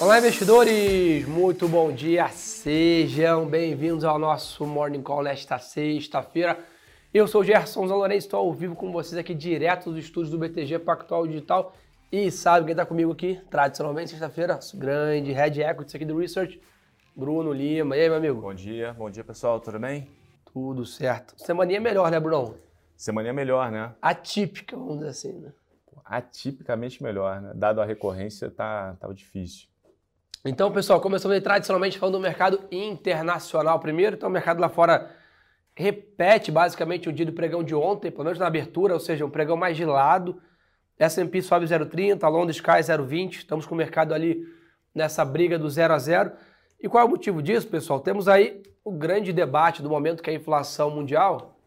Olá, investidores! Muito bom dia! Sejam bem-vindos ao nosso Morning Call nesta sexta-feira. Eu sou o Gerson Zalorense, estou ao vivo com vocês aqui direto dos estúdios do BTG Pactual Digital. E sabe quem está comigo aqui? Tradicionalmente, sexta-feira, grande Red Equity aqui do Research, Bruno Lima. E aí, meu amigo? Bom dia, bom dia pessoal, tudo bem? Tudo certo. Semaninha melhor, né, Bruno? Semaninha melhor, né? Atípica, vamos dizer assim, né? Atipicamente melhor, né? Dado a recorrência, tá, tá difícil. Então, pessoal, começamos aí tradicionalmente falando do mercado internacional primeiro. Então, o mercado lá fora repete basicamente o dia do pregão de ontem, pelo menos na abertura, ou seja, um pregão mais gelado. S&P sobe 0,30, Londres cai 0,20. Estamos com o mercado ali nessa briga do 0 a 0. E qual é o motivo disso, pessoal? Temos aí o grande debate do momento que é a inflação mundial.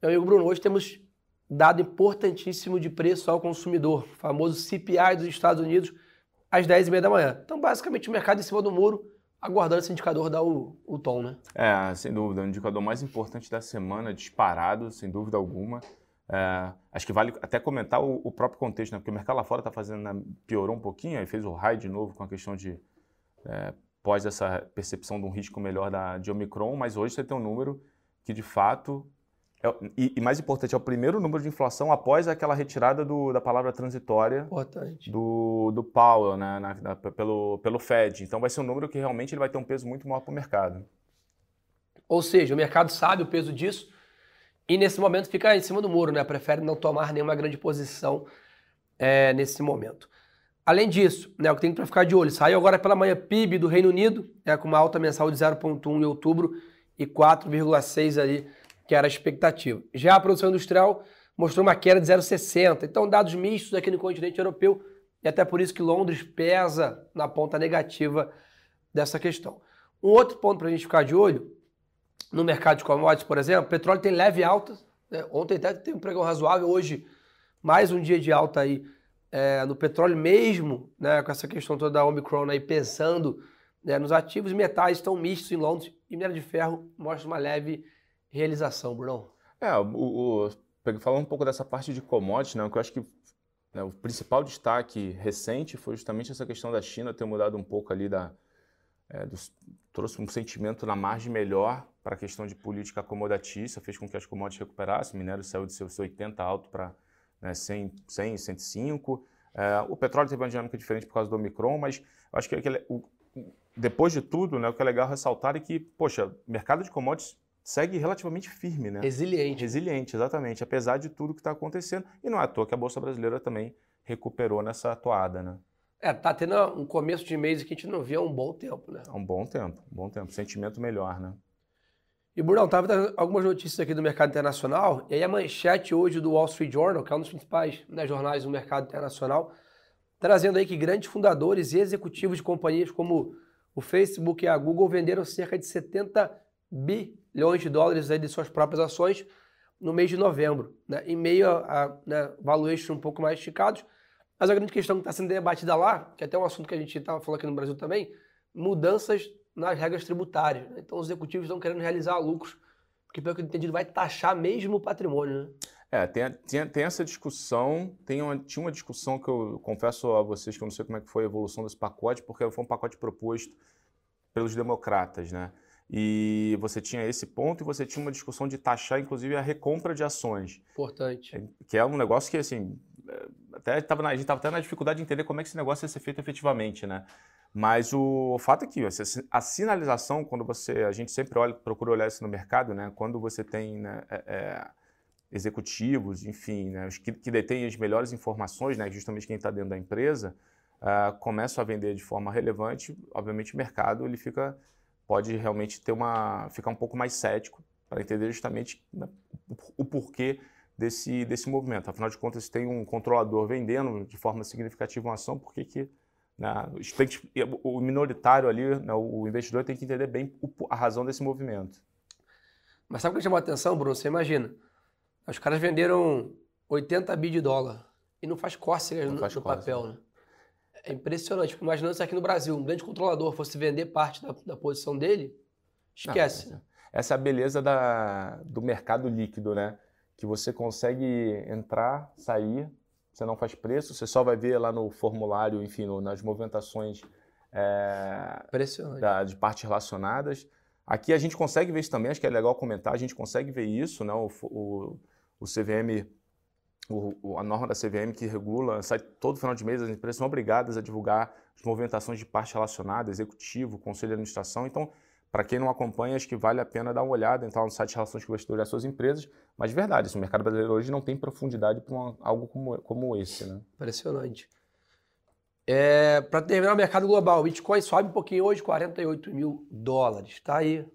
Meu amigo Bruno, hoje temos dado importantíssimo de preço ao consumidor, o famoso CPI dos Estados Unidos, às 10h30 da manhã. Então, basicamente, o mercado em cima do muro, aguardando esse indicador dar o, o tom, né? É, sem dúvida. O indicador mais importante da semana, disparado, sem dúvida alguma. É, acho que vale até comentar o, o, próprio contexto, né? Porque o mercado lá fora está fazendo, né? piorou um pouquinho, aí fez o high de novo com a questão de é, pós essa percepção de um risco melhor da, de Omicron, mas hoje você tem um número que de fato é, e, e, mais importante, é o primeiro número de inflação após aquela retirada do, da palavra transitória importante. do, do Powell né, na, na, pelo, pelo Fed. Então vai ser um número que realmente ele vai ter um peso muito maior para o mercado. Ou seja, o mercado sabe o peso disso e nesse momento fica em cima do muro, né? Prefere não tomar nenhuma grande posição é, nesse momento. Além disso, né, o que tem para ficar de olho, saiu agora pela manhã PIB do Reino Unido, é, com uma alta mensal de 0,1 em outubro e 4,6 ali que era a expectativa. Já a produção industrial mostrou uma queda de 0,60. Então, dados mistos aqui no continente europeu, e até por isso que Londres pesa na ponta negativa dessa questão. Um outro ponto para a gente ficar de olho, no mercado de commodities, por exemplo, petróleo tem leve alta. Né? Ontem até teve um pregão razoável, hoje mais um dia de alta aí é, no petróleo mesmo, né, com essa questão toda da Omicron aí pesando né, nos ativos. Metais estão mistos em Londres e minério de ferro mostra uma leve realização, Bruno? É, o, o, falando um pouco dessa parte de commodities, né, o que eu acho que né, o principal destaque recente foi justamente essa questão da China ter mudado um pouco ali da. É, dos, trouxe um sentimento na margem melhor para a questão de política acomodatícia, fez com que as commodities recuperassem, o minério saiu de seus 80 alto para né, 100, 100, 105. É, o petróleo teve uma dinâmica diferente por causa do Omicron, mas acho que aquele, o, depois de tudo, né, o que é legal ressaltar é que, poxa, mercado de commodities segue relativamente firme, né? Resiliente. Resiliente, exatamente, apesar de tudo que está acontecendo. E não é à toa que a Bolsa Brasileira também recuperou nessa toada, né? É, tá tendo um começo de mês que a gente não via há um bom tempo, né? Há um bom tempo, um bom tempo. Sentimento melhor, né? E, Bruno, tava dando algumas notícias aqui do mercado internacional, e aí a manchete hoje do Wall Street Journal, que é um dos principais né, jornais do mercado internacional, trazendo aí que grandes fundadores e executivos de companhias como o Facebook e a Google venderam cerca de 70 bilhões de dólares aí de suas próprias ações no mês de novembro, né? em meio a, a né, um pouco mais esticados. Mas a grande questão que está sendo debatida lá, que é até um assunto que a gente estava falando aqui no Brasil também, mudanças nas regras tributárias. Né? Então os executivos estão querendo realizar lucros, porque pelo que eu entendi vai taxar mesmo o patrimônio. Né? É, tem, tem, tem, essa discussão, tem uma, tinha uma discussão que eu confesso a vocês que eu não sei como é que foi a evolução desse pacote, porque foi um pacote proposto pelos democratas, né? E você tinha esse ponto e você tinha uma discussão de taxar, inclusive, a recompra de ações. Importante. É, que é um negócio que, assim, é, até tava na, a gente estava até na dificuldade de entender como é que esse negócio ia ser feito efetivamente, né? Mas o, o fato é que a sinalização, quando você, a gente sempre olha, procura olhar isso no mercado, né? Quando você tem né, é, é, executivos, enfim, né, os que, que detêm as melhores informações, né, justamente quem está dentro da empresa, uh, começam a vender de forma relevante, obviamente o mercado ele fica pode realmente ter uma ficar um pouco mais cético para entender justamente né, o porquê desse, desse movimento. Afinal de contas, se tem um controlador vendendo de forma significativa uma ação, por que, que né, o minoritário ali, né, o investidor tem que entender bem a razão desse movimento. Mas sabe o que chamou a atenção, Bruno? Você imagina, os caras venderam 80 bi de dólar e não faz cócegas no, faz no papel, né? É impressionante. Tipo, imaginando se aqui no Brasil um grande controlador fosse vender parte da, da posição dele, esquece. Não, essa é a beleza da, do mercado líquido, né? Que você consegue entrar, sair você não faz preço, você só vai ver lá no formulário, enfim, no, nas movimentações é, da, de partes relacionadas. Aqui a gente consegue ver isso também, acho que é legal comentar, a gente consegue ver isso, né? o, o, o CVM, o, a norma da CVM que regula, sai todo final de mês, as empresas são obrigadas a divulgar as movimentações de parte relacionada, executivo, conselho de administração, então para quem não acompanha, acho que vale a pena dar uma olhada, entrar no site de relações com investidores das suas empresas. Mas de verdade, o mercado brasileiro hoje não tem profundidade para algo como, como esse. Né? Impressionante. É, para terminar o mercado global, o Bitcoin sobe um pouquinho hoje, 48 mil dólares. Está aí.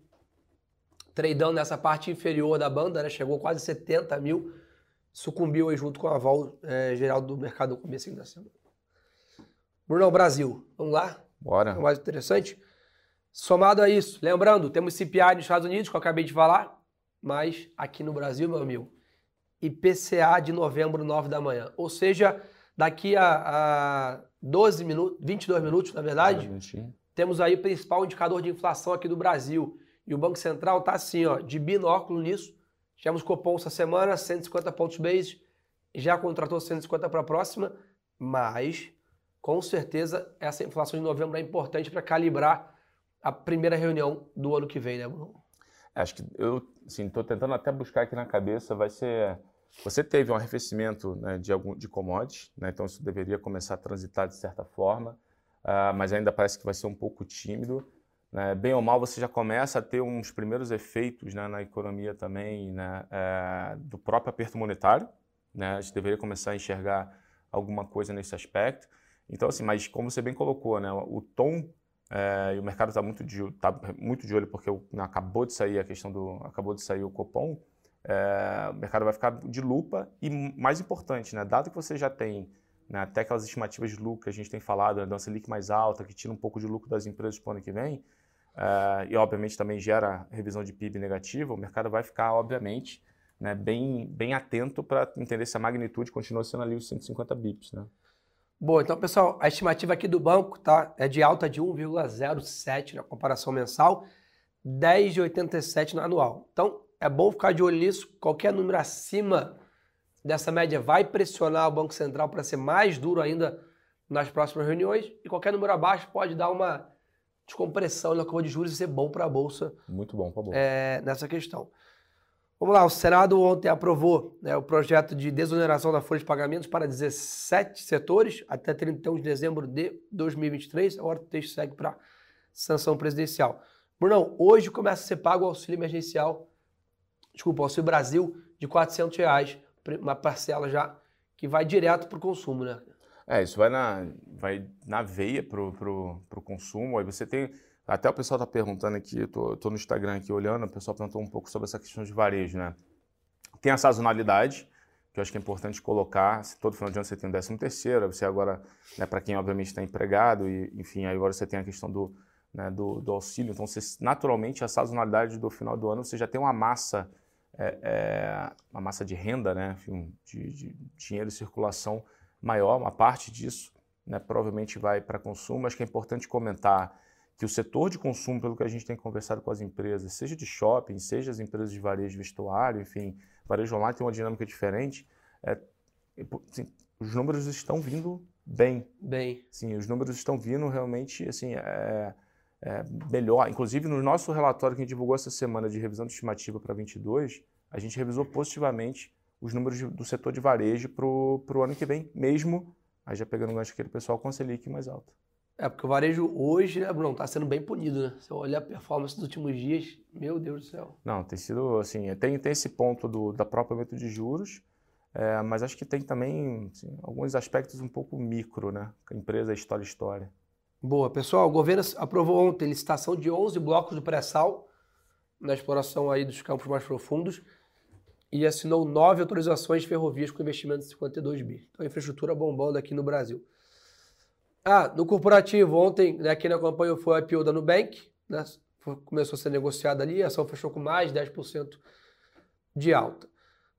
Tradando nessa parte inferior da banda, né? chegou quase 70 mil. Sucumbiu aí junto com a vol é, geral do mercado no começo da semana. Bruno, Brasil. Vamos lá? Bora. É mais interessante. Somado a isso, lembrando, temos CPI nos Estados Unidos, que eu acabei de falar, mas aqui no Brasil, meu amigo, IPCA de novembro, 9 da manhã. Ou seja, daqui a, a 12 minutos, 22 minutos, na verdade, temos aí o principal indicador de inflação aqui do Brasil. E o Banco Central está assim, ó, de binóculo nisso. Tivemos Copom essa semana, 150 pontos base, já contratou 150 para a próxima, mas com certeza essa inflação de novembro é importante para calibrar a primeira reunião do ano que vem, né, Bruno? Acho que eu estou tentando até buscar aqui na cabeça, vai ser você teve um arrefecimento né, de, algum, de commodities, né, então isso deveria começar a transitar de certa forma, uh, mas ainda parece que vai ser um pouco tímido. Né, bem ou mal, você já começa a ter uns primeiros efeitos né, na economia também né, uh, do próprio aperto monetário. Né, a gente deveria começar a enxergar alguma coisa nesse aspecto. Então, assim, mas como você bem colocou, né, o tom é, e o mercado está muito, de, tá muito de olho porque acabou de sair a questão do acabou de sair o Copom é, o mercado vai ficar de lupa e, mais importante, né, dado que você já tem né, até aquelas estimativas de lucro que a gente tem falado, né, da Selic mais alta, que tira um pouco de lucro das empresas para o ano que vem, é, e obviamente também gera revisão de PIB negativa, o mercado vai ficar, obviamente, né, bem, bem atento para entender se a magnitude continua sendo ali os 150 bips. Né? Bom, então, pessoal, a estimativa aqui do banco tá, é de alta de 1,07 na comparação mensal, 10,87 no anual. Então, é bom ficar de olho nisso. Qualquer número acima dessa média vai pressionar o Banco Central para ser mais duro ainda nas próximas reuniões. E qualquer número abaixo pode dar uma descompressão na curva de juros e ser bom para a Bolsa. Muito bom para a Bolsa. É, nessa questão. Vamos lá, o Senado ontem aprovou né, o projeto de desoneração da folha de pagamentos para 17 setores até 31 de dezembro de 2023. Agora o texto segue para sanção presidencial. Brunão, hoje começa a ser pago o auxílio emergencial desculpa, Auxílio Brasil de 400 reais, uma parcela já que vai direto para o consumo, né? É, isso vai na, vai na veia para o consumo. Aí você tem. Até o pessoal está perguntando aqui, eu tô, tô, no Instagram aqui olhando, o pessoal perguntou um pouco sobre essa questão de varejo, né? Tem a sazonalidade, que eu acho que é importante colocar. Todo final de ano você tem um décimo terceiro, você agora, né, para quem obviamente está empregado, e enfim, agora você tem a questão do, né, do, do, auxílio. Então, você, naturalmente, a sazonalidade do final do ano, você já tem uma massa é, é, uma massa de renda, né, de, de, dinheiro em circulação maior, uma parte disso né, provavelmente vai para consumo. Acho que é importante comentar que o setor de consumo, pelo que a gente tem conversado com as empresas, seja de shopping, seja as empresas de varejo de vestuário, enfim, varejo online tem uma dinâmica diferente, é, assim, os números estão vindo bem. Bem. Sim, os números estão vindo realmente, assim, é, é, melhor. Inclusive, no nosso relatório que a gente divulgou essa semana de revisão de estimativa para 22, a gente revisou positivamente os números do setor de varejo para o ano que vem, mesmo, aí já pegando o gancho aquele pessoal, com a Selic mais alta. É, porque o varejo hoje, Bruno, está sendo bem punido, né? Se eu olhar a performance dos últimos dias, meu Deus do céu. Não, tem sido, assim, tem, tem esse ponto do, da própria aumento de juros, é, mas acho que tem também assim, alguns aspectos um pouco micro, né? Empresa, história, história. Boa, pessoal. O governo aprovou ontem licitação de 11 blocos do pré-sal na exploração aí dos campos mais profundos e assinou nove autorizações de ferrovias com investimento de 52 bi. Então, infraestrutura bombando aqui no Brasil. Ah, no corporativo, ontem, né, quem acompanhou foi o IPO da Nubank, né, começou a ser negociada ali, a ação fechou com mais de 10% de alta.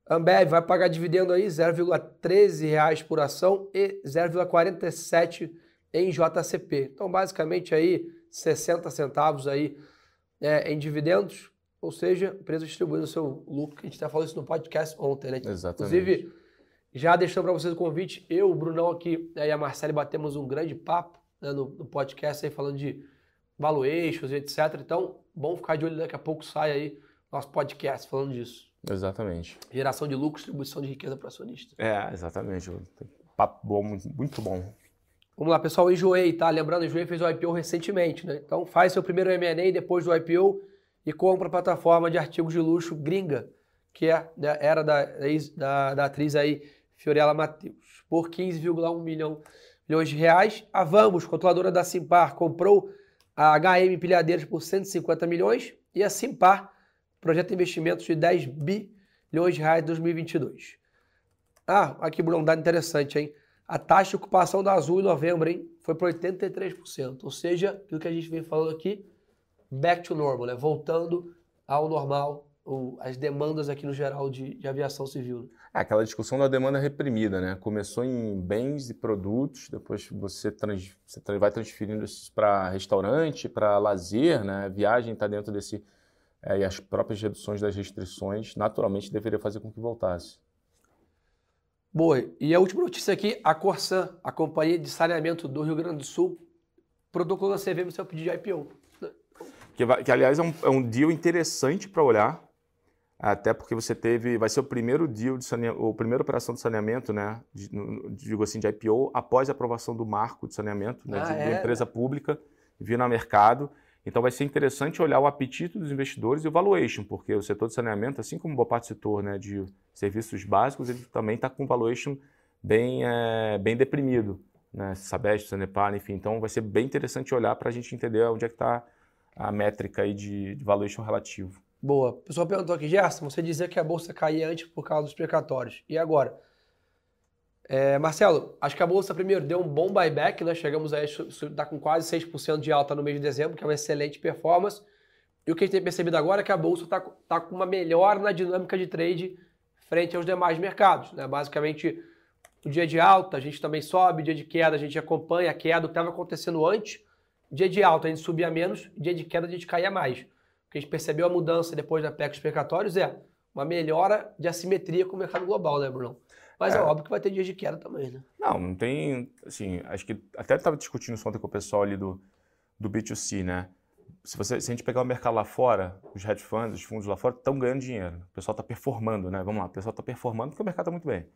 Ambev vai pagar dividendo aí 0,13 reais por ação e 0,47 em JCP. Então, basicamente aí 60 centavos aí é, em dividendos, ou seja, empresa distribuindo o seu lucro, que a gente até falou isso no podcast ontem, né? Exatamente. Inclusive, Já deixando para vocês o convite, eu, o Brunão aqui né, e a Marcele batemos um grande papo né, no, no, podcast aí falando de valuations e etc. Então, bom ficar de olho, daqui a pouco sai aí nosso podcast falando disso. Exatamente. Geração de lucro, distribuição de riqueza para acionista. É, exatamente. Papo bom, muito bom. Vamos lá, pessoal, o Enjoei, tá? Lembrando, o Enjoei fez o IPO recentemente, né? Então faz seu primeiro M&A depois do IPO e compra a plataforma de artigos de luxo gringa, que é, era da, da, da atriz aí Fiorella Matheus, por 15,1 milhão, milhões de reais. A Vamos, controladora da Simpar, comprou a HM Pilhadeiras por 150 milhões e a Simpar, projeto de investimentos de 10 bilhões de reais em 2022. Ah, aqui, Bruno, dado interessante, hein? A taxa de ocupação da Azul em novembro, hein? Foi para 83%. Ou seja, aquilo que a gente vem falando aqui, back to normal, né? Voltando ao normal, as demandas aqui no geral de, de aviação civil. Né? É aquela discussão da demanda reprimida, né? Começou em bens e produtos, depois você, trans, você vai transferindo isso para restaurante, para lazer, né? Viagem está dentro desse. É, e as próprias reduções das restrições, naturalmente, deveria fazer com que voltasse. Boa. E a última notícia aqui, a Corsan, a companhia de saneamento do Rio Grande do Sul, protocolou a CV no seu pedido de IPO. Que, que aliás, é um, é um deal interessante para olhar, até porque você teve, vai ser o primeiro deal de saneamento, a primeira operação de saneamento, né, de, digo assim, de IPO, após a aprovação do marco de saneamento, né, ah, de, é? de empresa pública, vir no mercado. Então vai ser interessante olhar o apetite dos investidores e o valuation, porque o setor de saneamento, assim como boa parte do setor né, de serviços básicos, ele também está com valuation bem, é, bem deprimido. Né? Sabesp, Sanepar, enfim. Então vai ser bem interessante olhar para a gente entender onde é que está a métrica aí de, de valuation relativo. Boa. O pessoal perguntou aqui, Gerson, você dizia que a bolsa caía antes por causa dos precatórios. E agora? É, Marcelo, acho que a Bolsa primeiro deu um bom buyback, né? Chegamos a está com quase 6% de alta no mês de dezembro, que é uma excelente performance. E o que a gente tem percebido agora é que a Bolsa está tá com uma melhora na dinâmica de trade frente aos demais mercados. Né? Basicamente, o dia de alta a gente também sobe, dia de queda a gente acompanha a queda, o que estava acontecendo antes. Dia de alta a gente subia menos, dia de queda a gente caía mais. O que a gente percebeu a mudança depois da PEC dos pecatórios é uma melhora de assimetria com o mercado global, né, Bruno? Mas é. é, óbvio que vai ter dias de queda também, né? Não, não tem. Assim, acho que até estava discutindo isso ontem com o pessoal ali do, do B2C, né? Se, você, se a gente pegar o mercado lá fora, os hedge funds, os fundos lá fora estão ganhando dinheiro. O pessoal está performando, né? Vamos lá, o pessoal está performando porque o mercado está muito bem.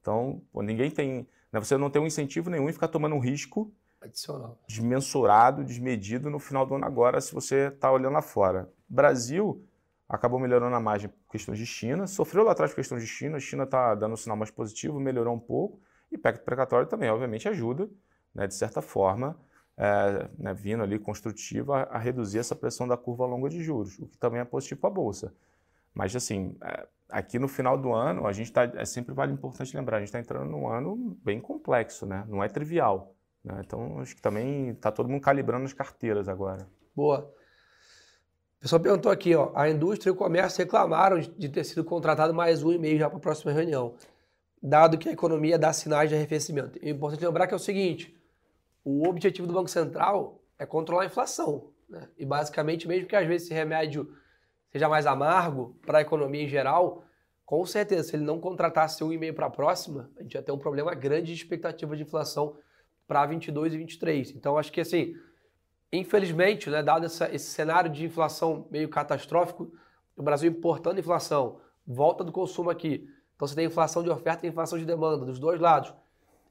Então, pô, ninguém tem. Né, você não tem um incentivo nenhum em ficar tomando um risco adicional desmensurado, desmedido no final do ano agora, se você está olhando lá fora. Brasil acabou melhorando a margem por questões de China, sofreu lá atrás por questões de China, a China está dando um sinal mais positivo, melhorou um pouco, e PEC precatório também, obviamente, ajuda, né, de certa forma, é, né, vindo ali construtiva, a, a, reduzir essa pressão da curva longa de juros, o que também é positivo para a Bolsa. Mas, assim, é, aqui no final do ano, a gente está, é sempre vale importante lembrar, a gente está entrando num ano bem complexo, né, não é trivial. Né, então, acho que também está todo mundo calibrando as carteiras agora. Boa. O pessoal perguntou aqui, ó, a indústria e o comércio reclamaram de ter sido contratado mais um e meio já para a próxima reunião, dado que a economia dá sinais de arrefecimento. É importante lembrar que é o seguinte, o objetivo do Banco Central é controlar a inflação. Né? E basicamente, mesmo que às vezes esse remédio seja mais amargo para a economia em geral, com certeza, se ele não contratasse um e meio para a próxima, a gente ia ter um problema grande de expectativa de inflação para 22 e 23. Então, acho que assim, Infelizmente, né, dado essa, esse cenário de inflação meio catastrófico, o Brasil importando inflação, volta do consumo aqui. Então você tem inflação de oferta e inflação de demanda, dos dois lados.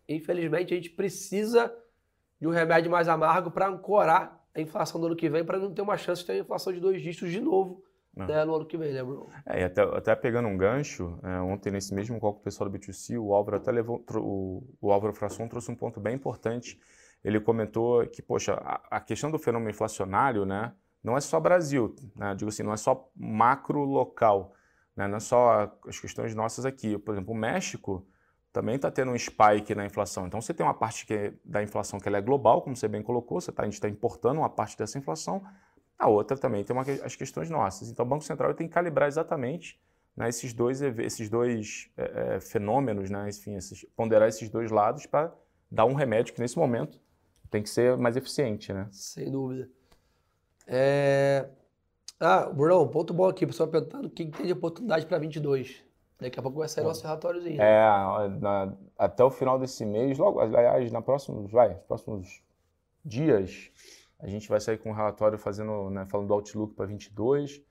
Infelizmente, a gente precisa de um remédio mais amargo para ancorar a inflação do ano que vem, para não ter uma chance de ter uma inflação de dois dígitos de novo né, no ano que vem, né, Bruno? É, e até, até pegando um gancho, é, ontem nesse mesmo call com o pessoal do B2C, o Álvaro até levou, o, o Álvaro Frasson trouxe um ponto bem importante, ele comentou que, poxa, a, a questão do fenômeno inflacionário, né, não é só Brasil, né, digo assim, não é só macro local, né, não é só as questões nossas aqui. Por exemplo, o México também está tendo um spike na inflação. Então você tem uma parte que é, da inflação que é global, como você bem colocou, você tá, a gente está importando uma parte dessa inflação, a outra também tem uma, as questões nossas. Então o Banco Central tem que calibrar exatamente né, esses dois, esses dois é, fenômenos, né, enfim, esses, ponderar esses dois lados para dar um remédio que nesse momento tem que ser mais eficiente, né? Sem dúvida. É... Ah, Bruno, ponto bom aqui, o pessoal perguntando o que tem de oportunidade para 22. Daqui a pouco vai sair o nosso relatóriozinho. É, na, até o final desse mês, logo, aliás, na próximos, vai, próximos dias, a gente vai sair com um relatório fazendo, né, falando do Outlook para 22,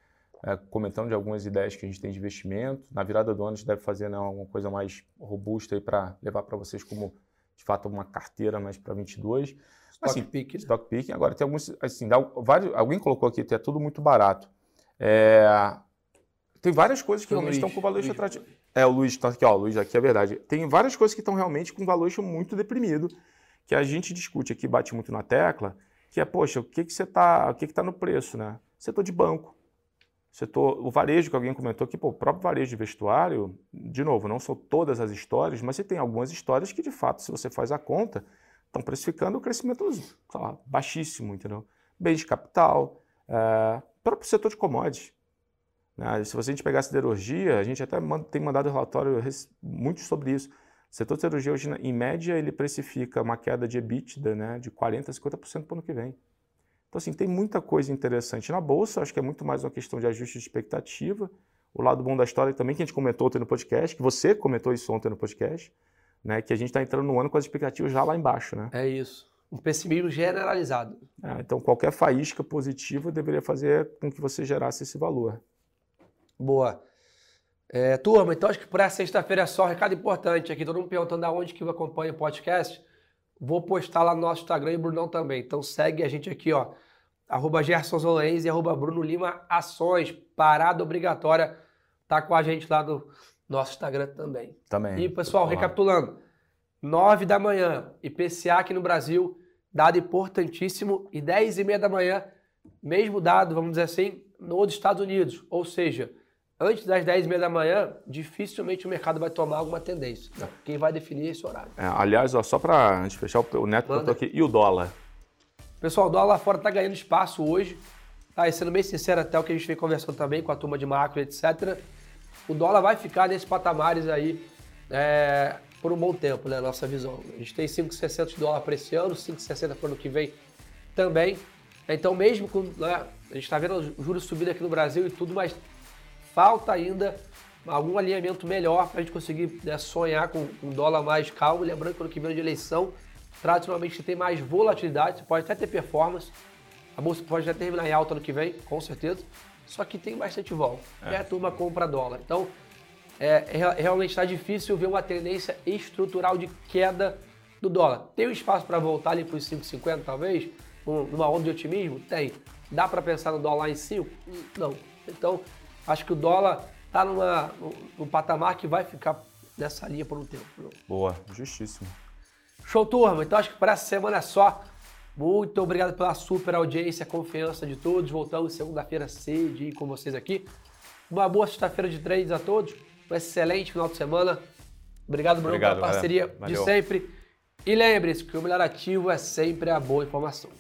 é, comentando de algumas ideias que a gente tem de investimento. Na virada do ano a gente deve fazer né, uma coisa mais robusta para levar para vocês como, de fato, uma carteira mais para 22. Stock assim, pick. Stock picking. Agora tem alguns, assim, dá, vários, alguém colocou aqui, é tudo muito barato. É, tem várias coisas que Foi realmente Luiz, estão com valor Luiz. atrativo. É, o Luiz está aqui, ó, o Luiz aqui é verdade. Tem várias coisas que estão realmente com valuation muito deprimido, que a gente discute aqui, bate muito na tecla, que é, poxa, o que que você tá, o que que tá no preço, né? Setor de banco. Setor, o varejo que alguém comentou aqui, pô, o próprio varejo de vestuário, de novo, não são todas as histórias, mas você tem algumas histórias que, de fato, se você faz a conta, estão precificando o crescimento lá, baixíssimo, entendeu? Bens de capital, é, próprio setor de commodities. Né? Se você a gente pegar a siderurgia, a gente até tem mandado relatório muito sobre isso. O setor de siderurgia hoje, em média, ele precifica uma queda de EBITDA né, de 40% a 50% para o ano que vem. Então, assim, tem muita coisa interessante na Bolsa, acho que é muito mais uma questão de ajuste de expectativa. O lado bom da história também, que a gente comentou ontem no podcast, que você comentou isso ontem no podcast, né, que a gente está entrando no ano com as expectativas já lá embaixo, né? É isso. Um pessimismo generalizado. É, então, qualquer faísca positiva deveria fazer com que você gerasse esse valor. Boa. É, turma, então acho que por essa sexta-feira é só um recado importante aqui. Todo mundo perguntando aonde que acompanha o podcast. Vou postar lá no nosso Instagram e Brunão também. Então segue a gente aqui, ó. Arroba Gerson Zolenz e arroba Bruno Lima Ações. Parada obrigatória. Tá com a gente lá no nosso Instagram também. Também. E, pessoal, recapitulando. 9 da manhã, IPCA aqui no Brasil, dado importantíssimo. E 10 e meia da manhã, mesmo dado, vamos dizer assim, nos Estados Unidos. Ou seja, antes das 10 e meia da manhã, dificilmente o mercado vai tomar alguma tendência. Quem vai definir esse horário. É, aliás, ó, só para antes de fechar, o Neto Manda. aqui, e o dólar? Pessoal, o dólar lá fora está ganhando espaço hoje. Tá, e sendo bem sincero, até o que a gente vem conversando também com a turma de macro, etc. O dólar vai ficar nesses patamares aí é, por um bom tempo, né? Nossa visão. A gente tem 5,60 de dólar para esse ano, 5,60 para o ano que vem também. Então, mesmo com. né, a gente está vendo os juros subindo aqui no Brasil e tudo, mas falta ainda algum alinhamento melhor para a gente conseguir né, sonhar com um dólar mais calmo. Lembrando que ano que vem é de eleição, tradicionalmente você tem mais volatilidade, você pode até ter performance, a bolsa pode até terminar em alta ano que vem, com certeza, só que tem bastante vol. E a turma compra dólar. Então, é, é- realmente está difícil ver uma tendência estrutural de queda do dólar. Tem um espaço para voltar ali para os 5,50 talvez? Um- Numa onda de otimismo? Tem. Dá para pensar no dólar em 5? Não. Então, acho que o dólar está numa, num, patamar que vai ficar nessa linha por um tempo. Boa, justíssimo. Show, turma. Então acho que para essa semana é só. Muito obrigado pela super audiência, confiança de todos. Voltamos segunda-feira cedinho com vocês aqui. Uma boa sexta-feira de trades a todos. Um excelente final de semana. Obrigado, Bruno, Obrigado, pela parceria galera. de Valeu. sempre. E lembre-se que o melhor ativo é sempre a boa informação.